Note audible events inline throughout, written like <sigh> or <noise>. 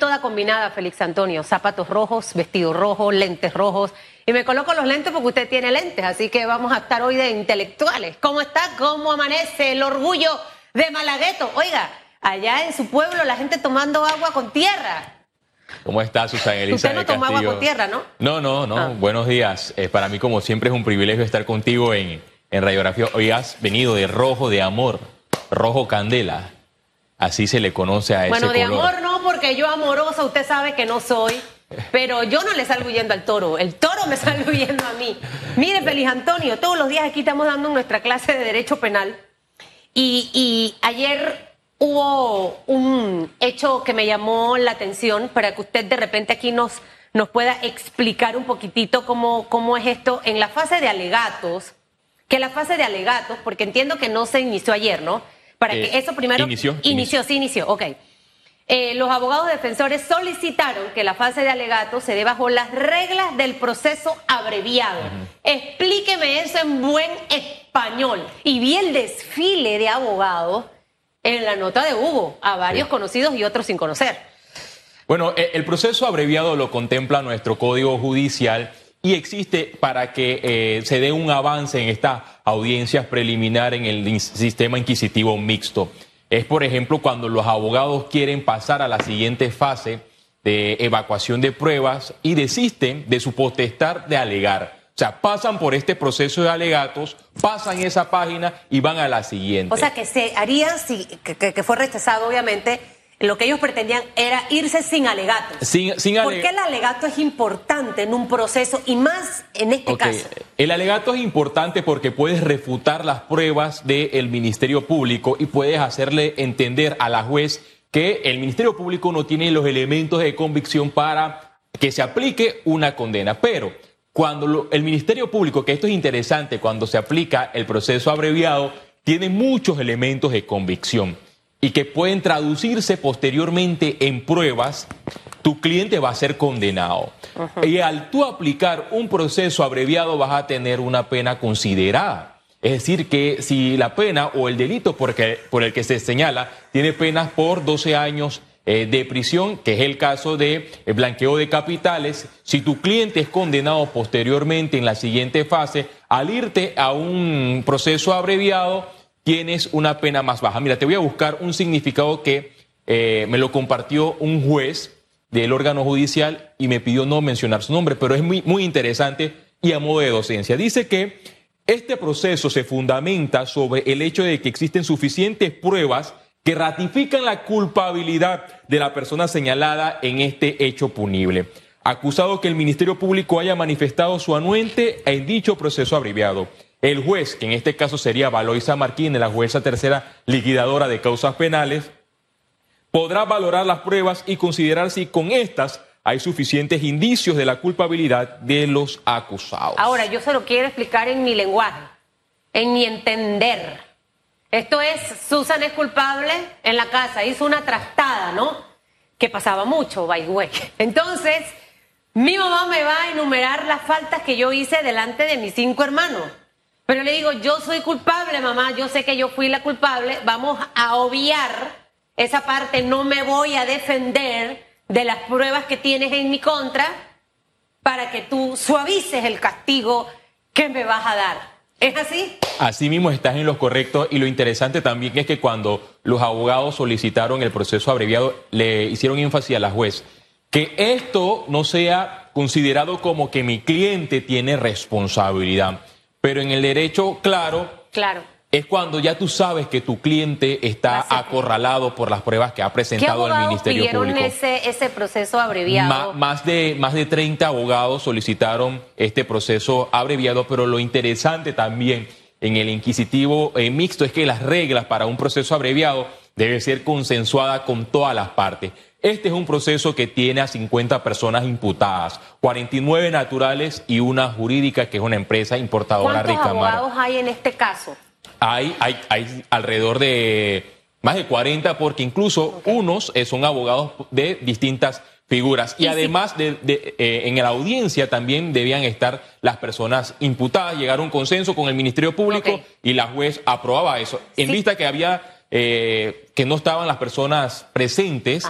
toda combinada, Félix Antonio. Zapatos rojos, vestido rojo, lentes rojos. Y me coloco los lentes porque usted tiene lentes, así que vamos a estar hoy de intelectuales. ¿Cómo está? ¿Cómo amanece el orgullo de Malagueto? Oiga, allá en su pueblo la gente tomando agua con tierra. ¿Cómo está Susana Elisa? Usted no toma agua con tierra, ¿no? No, no, no. Ah. Buenos días. Eh, para mí, como siempre, es un privilegio estar contigo en, en Radiografía. Hoy has venido de rojo de amor, rojo candela. Así se le conoce a ese Bueno, de amor no, porque yo amorosa, usted sabe que no soy. Pero yo no le salgo huyendo al toro, el toro me <laughs> sale huyendo a mí. Mire, Feliz Antonio, todos los días aquí estamos dando nuestra clase de Derecho Penal. Y, y ayer hubo un hecho que me llamó la atención para que usted de repente aquí nos, nos pueda explicar un poquitito cómo, cómo es esto en la fase de alegatos. Que la fase de alegatos, porque entiendo que no se inició ayer, ¿no? Para que eh, eso primero... Inició. Inició, sí inició, ok. Eh, los abogados defensores solicitaron que la fase de alegato se dé bajo las reglas del proceso abreviado. Explíqueme eso en buen español. Y vi el desfile de abogados en la nota de Hugo, a varios conocidos y otros sin conocer. Bueno, e, el proceso abreviado lo contempla nuestro Código Judicial y existe para que eh, se dé un avance en estas audiencias preliminares en el sistema inquisitivo mixto. Es, por ejemplo, cuando los abogados quieren pasar a la siguiente fase de evacuación de pruebas y desisten de su potestad de alegar. O sea, pasan por este proceso de alegatos, pasan esa página y van a la siguiente. O sea, que se haría, si, que fue rechazado, obviamente, lo que ellos pretendían era irse sin alegatos. Sin, sin ¿Por qué el alegato es importante en un proceso y más en este caso? El alegato es importante porque puedes refutar las pruebas del Ministerio Público y puedes hacerle entender a la juez que el Ministerio Público no tiene los elementos de convicción para que se aplique una condena. Pero cuando el Ministerio Público, que esto es interesante, cuando se aplica el proceso abreviado, tiene muchos elementos de convicción y que pueden traducirse posteriormente en pruebas, tu cliente va a ser condenado. Y al tú aplicar un proceso abreviado vas a tener una pena considerada. Es decir, que si la pena o el delito por, por el que se señala tiene penas por 12 años eh, de prisión, que es el caso de eh, blanqueo de capitales, si tu cliente es condenado posteriormente en la siguiente fase, al irte a un proceso abreviado, tienes una pena más baja. Mira, te voy a buscar un significado que eh, me lo compartió un juez del órgano judicial y me pidió no mencionar su nombre, pero es muy, muy interesante y a modo de docencia. Dice que este proceso se fundamenta sobre el hecho de que existen suficientes pruebas que ratifican la culpabilidad de la persona señalada en este hecho punible. Acusado que el Ministerio Público haya manifestado su anuente en dicho proceso abreviado. El juez, que en este caso sería Valoisa Martínez, la jueza tercera liquidadora de causas penales, podrá valorar las pruebas y considerar si con estas hay suficientes indicios de la culpabilidad de los acusados. Ahora, yo se lo quiero explicar en mi lenguaje, en mi entender. Esto es, Susan es culpable en la casa, hizo una trastada, ¿no? Que pasaba mucho, by way. <laughs> Entonces, mi mamá me va a enumerar las faltas que yo hice delante de mis cinco hermanos. Pero le digo, yo soy culpable, mamá, yo sé que yo fui la culpable, vamos a obviar esa parte, no me voy a defender de las pruebas que tienes en mi contra para que tú suavices el castigo que me vas a dar. ¿Es así? Así mismo estás en lo correcto y lo interesante también es que cuando los abogados solicitaron el proceso abreviado, le hicieron énfasis a la juez que esto no sea considerado como que mi cliente tiene responsabilidad. Pero en el derecho, claro, claro. es cuando ya tú sabes que tu cliente está acorralado por las pruebas que ha presentado el Ministerio pidieron Ese, ese proceso abreviado? más, de, más de 30 abogados solicitaron este proceso abreviado, pero lo interesante también en el inquisitivo eh, mixto es que las reglas para un proceso abreviado deben ser consensuadas con todas las partes. Este es un proceso que tiene a 50 personas imputadas, 49 naturales y una jurídica que es una empresa importadora ¿Cuántos abogados hay en este caso? Hay, hay, hay alrededor de más de 40 porque incluso unos eh, son abogados de distintas figuras. Y, además de, eh, en la audiencia también debían estar las personas imputadas, llegar a un consenso con el Ministerio Público y la juez aprobaba eso. En vista que había, eh, que no estaban las personas presentes,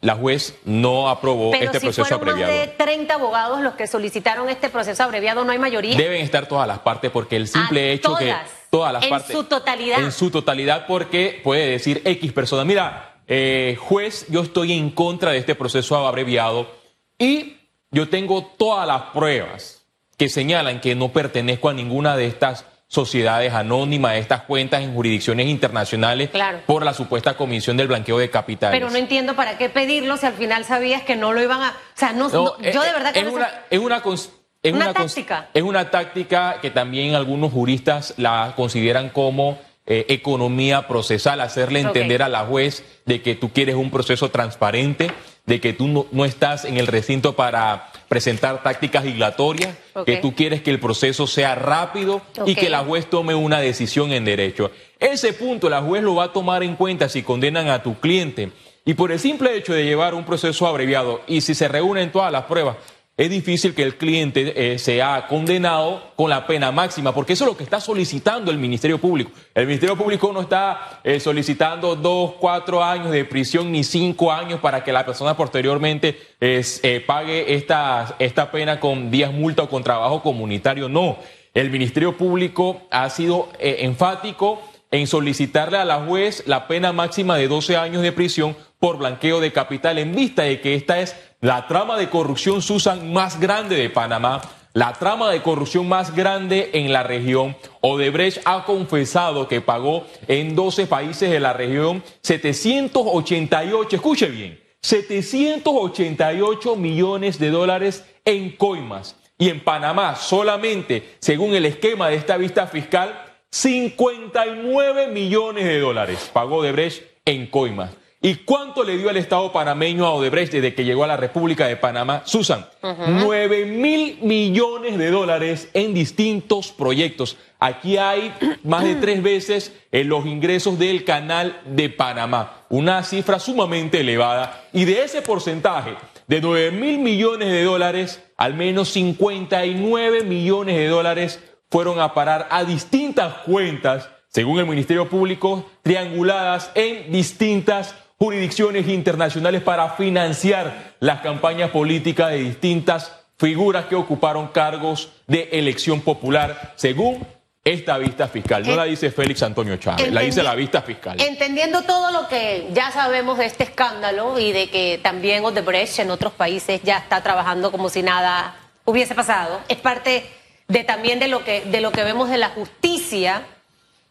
la juez no aprobó Pero este si proceso fueron abreviado. más de 30 abogados los que solicitaron este proceso abreviado, no hay mayoría. Deben estar todas las partes porque el simple Ah, hecho que todas. todas las En partes su totalidad. en su totalidad porque puede decir X persona, mira, eh, juez, yo estoy en contra de este proceso abreviado y yo tengo todas las pruebas que señalan que no pertenezco a ninguna de estas sociedades anónimas, estas cuentas en jurisdicciones internacionales Claro. por la supuesta comisión del blanqueo de capitales. Pero no entiendo para qué pedirlo si al final sabías que no lo iban a. O sea, no, No, no, yo eh, de verdad que es no una, es una, cons- es Una cons- táctica. Es una táctica que también algunos juristas la consideran como eh, economía procesal, hacerle entender a la juez de que tú quieres un proceso transparente, de que tú no, no estás en el recinto para presentar tácticas dilatorias, que tú quieres que el proceso sea rápido y que la juez tome una decisión en derecho. Ese punto la juez lo va a tomar en cuenta si condenan a tu cliente. Y por el simple hecho de llevar un proceso abreviado y si se reúnen todas las pruebas, es difícil que el cliente eh, sea condenado con la pena máxima, porque eso es lo que está solicitando el Ministerio Público. El Ministerio Público no está eh, solicitando dos, cuatro años de prisión ni cinco años para que la persona posteriormente eh, pague esta, esta pena con días multa o con trabajo comunitario. No, el Ministerio Público ha sido enfático en solicitarle a la juez la pena máxima de 12 años de prisión por blanqueo de capital en vista de que esta es la trama de corrupción Susan más grande de Panamá, la trama de corrupción más grande en la región. Odebrecht ha confesado que pagó en 12 países de la región 788, escuche bien, 788 millones de dólares en coimas. Y en Panamá solamente, según el esquema de esta vista fiscal, 59 millones de dólares pagó Odebrecht en coimas. ¿Y cuánto le dio el Estado panameño a Odebrecht desde que llegó a la República de Panamá? Susan, 9 mil millones de dólares en distintos proyectos. Aquí hay más de tres veces en los ingresos del canal de Panamá, una cifra sumamente elevada. Y de ese porcentaje, de 9 mil millones de dólares, al menos 59 millones de dólares fueron a parar a distintas cuentas, según el Ministerio Público, trianguladas en distintas jurisdicciones internacionales para financiar las campañas políticas de distintas figuras que ocuparon cargos de elección popular, según esta vista fiscal. No la dice Félix Antonio Chávez, la dice la vista fiscal. Entendiendo todo lo que ya sabemos de este escándalo y de que también Odebrecht en otros países ya está trabajando como si nada hubiese pasado, es parte de también de lo que de lo que vemos de la justicia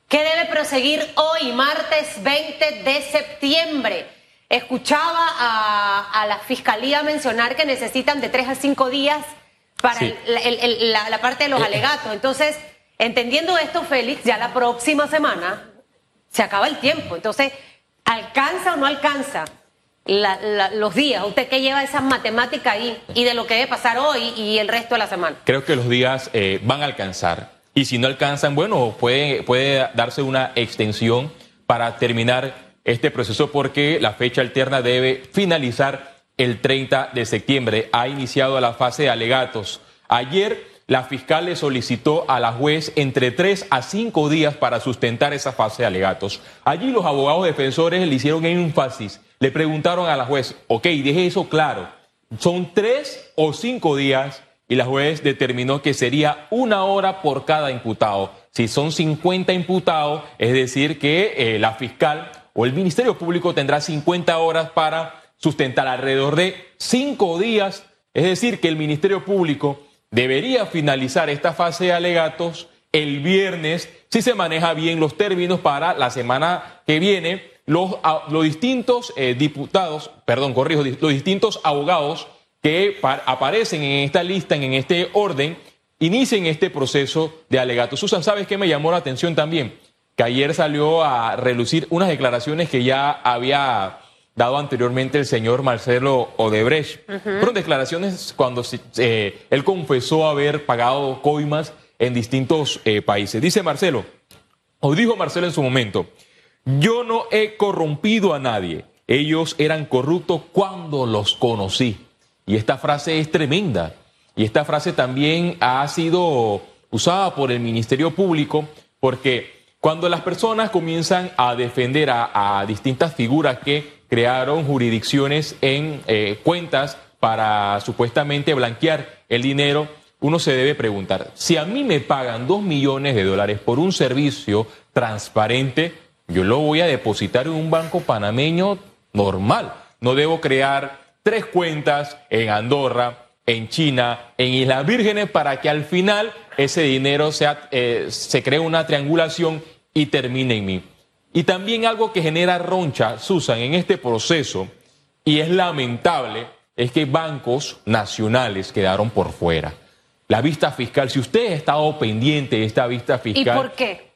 que debe proseguir hoy, martes 20 de septiembre. Escuchaba a, a la fiscalía mencionar que necesitan de tres a cinco días para Sí. el- el- el- la, la parte de los Eh, alegatos. Entonces, entendiendo esto, Félix, ya la próxima semana se acaba el tiempo. Entonces, ¿alcanza o no alcanza la- la- los días? Usted que lleva esa matemática ahí y de lo que debe pasar hoy y el resto de la semana. Creo que los días eh, van a alcanzar. Y si no alcanzan, bueno, puede, darse una extensión para terminar este proceso porque la fecha alterna debe finalizar el 30 de septiembre. Ha iniciado la fase de alegatos. Ayer la fiscal le solicitó a la juez entre tres a cinco días para sustentar esa fase de alegatos. Allí los abogados defensores le hicieron énfasis. Le preguntaron a la juez, ok, deje eso claro. Son tres o cinco días y la juez determinó que sería una hora por cada imputado. Si son 50 imputados, es decir, que eh, la fiscal o el Ministerio Público tendrá 50 horas para sustentar alrededor de cinco días. Es decir, que el Ministerio Público debería finalizar esta fase de alegatos el viernes si se maneja bien los términos para la semana que viene. Los, los distintos eh, diputados, perdón, corrijo, los distintos abogados que pa- aparecen en esta lista, en este orden, inicien este proceso de alegatos. Susan, ¿sabes qué me llamó la atención también? Que ayer salió a relucir unas declaraciones que ya había dado anteriormente el señor Marcelo Odebrecht. Fueron declaraciones cuando eh, él confesó haber pagado coimas en distintos eh, países. Dice Marcelo, o dijo Marcelo en su momento, yo no he corrompido a nadie. Ellos eran corruptos cuando los conocí. Y esta frase es tremenda. Y esta frase también ha sido usada por el Ministerio Público porque cuando las personas comienzan a defender a, distintas figuras que crearon jurisdicciones en eh, cuentas para supuestamente blanquear el dinero, uno se debe preguntar, si a mí me pagan dos millones de dólares por un servicio transparente, yo lo voy a depositar en un banco panameño normal. No debo crear tres cuentas en Andorra, en China, en Islas Vírgenes, para que al final ese dinero sea, eh, se cree una triangulación y termine en mí. Y también algo que genera roncha, Susan, en este proceso, y es lamentable, es que bancos nacionales quedaron por fuera. La vista fiscal, si usted ha estado pendiente de esta vista fiscal. ¿Y por qué?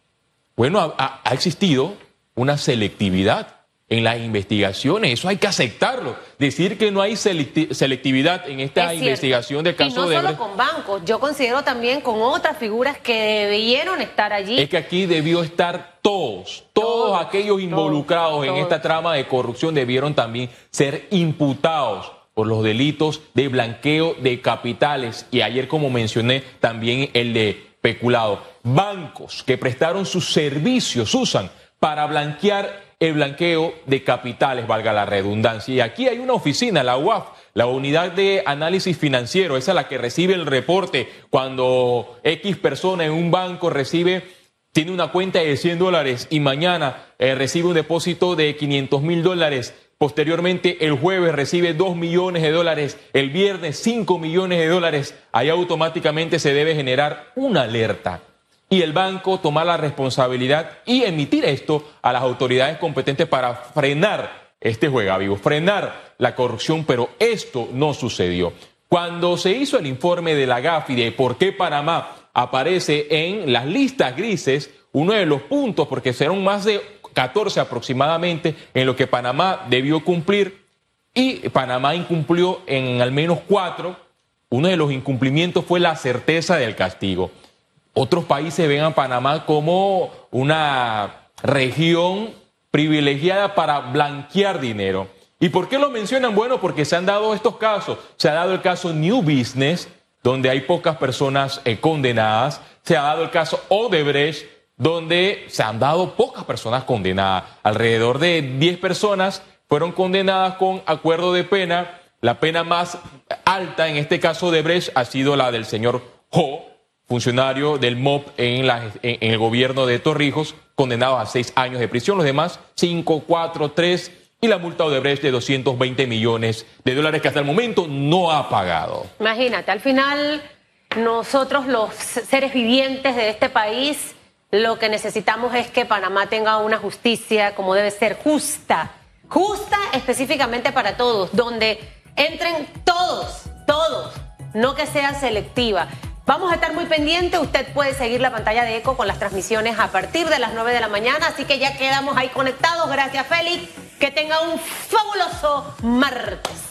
Bueno, ha, ha existido una selectividad en las investigaciones. Eso hay que aceptarlo. Decir que no hay selectividad en esta investigación del caso de... Y no solo con bancos, yo considero también con otras figuras que debieron estar allí. Es que aquí debió estar todos, todos, aquellos involucrados en esta trama de corrupción debieron también ser imputados por los delitos de blanqueo de capitales y ayer, como mencioné, también el de peculado. Bancos que prestaron sus servicios usan para blanquear el blanqueo de capitales, valga la redundancia. Y aquí hay una oficina, la UAF, la Unidad de Análisis Financiero, esa es la que recibe el reporte cuando X persona en un banco recibe, tiene una cuenta de 100 dólares y mañana eh, recibe un depósito de 500 mil dólares. Posteriormente, el jueves recibe 2 millones de dólares, el viernes 5 millones de dólares. Ahí automáticamente se debe generar una alerta y el banco tomar la responsabilidad y emitir esto a las autoridades competentes para frenar este juega vivo, frenar la corrupción, pero esto no sucedió. Cuando se hizo el informe de la GAFI de por qué Panamá aparece en las listas grises, uno de los puntos, porque serán más de 14 aproximadamente, en lo que Panamá debió cumplir, y Panamá incumplió en al menos cuatro, uno de los incumplimientos fue la certeza del castigo otros países ven a Panamá como una región privilegiada para blanquear dinero. ¿Y por qué lo mencionan? Bueno, porque se han dado estos casos. Se ha dado el caso New Business, donde hay pocas personas eh, condenadas. Se ha dado el caso Odebrecht, donde se han dado pocas personas condenadas. Alrededor de 10 personas fueron condenadas con acuerdo de pena. La pena más alta en este caso de Brecht ha sido la del señor Ho, funcionario del MOP en, el gobierno de Torrijos, condenado a seis años de prisión. Los demás, cinco, cuatro, tres. Y la multa Odebrecht de 220 millones de dólares que hasta el momento no ha pagado. Imagínate, al final nosotros los seres vivientes de este país lo que necesitamos es que Panamá tenga una justicia como debe ser justa, justa específicamente para todos, donde entren todos, todos, no que sea selectiva. Vamos a estar muy pendientes. Usted puede seguir la pantalla de Eco con las transmisiones a partir de las 9 de la mañana. Así que ya quedamos ahí conectados. Gracias, Félix. Que tenga un fabuloso martes.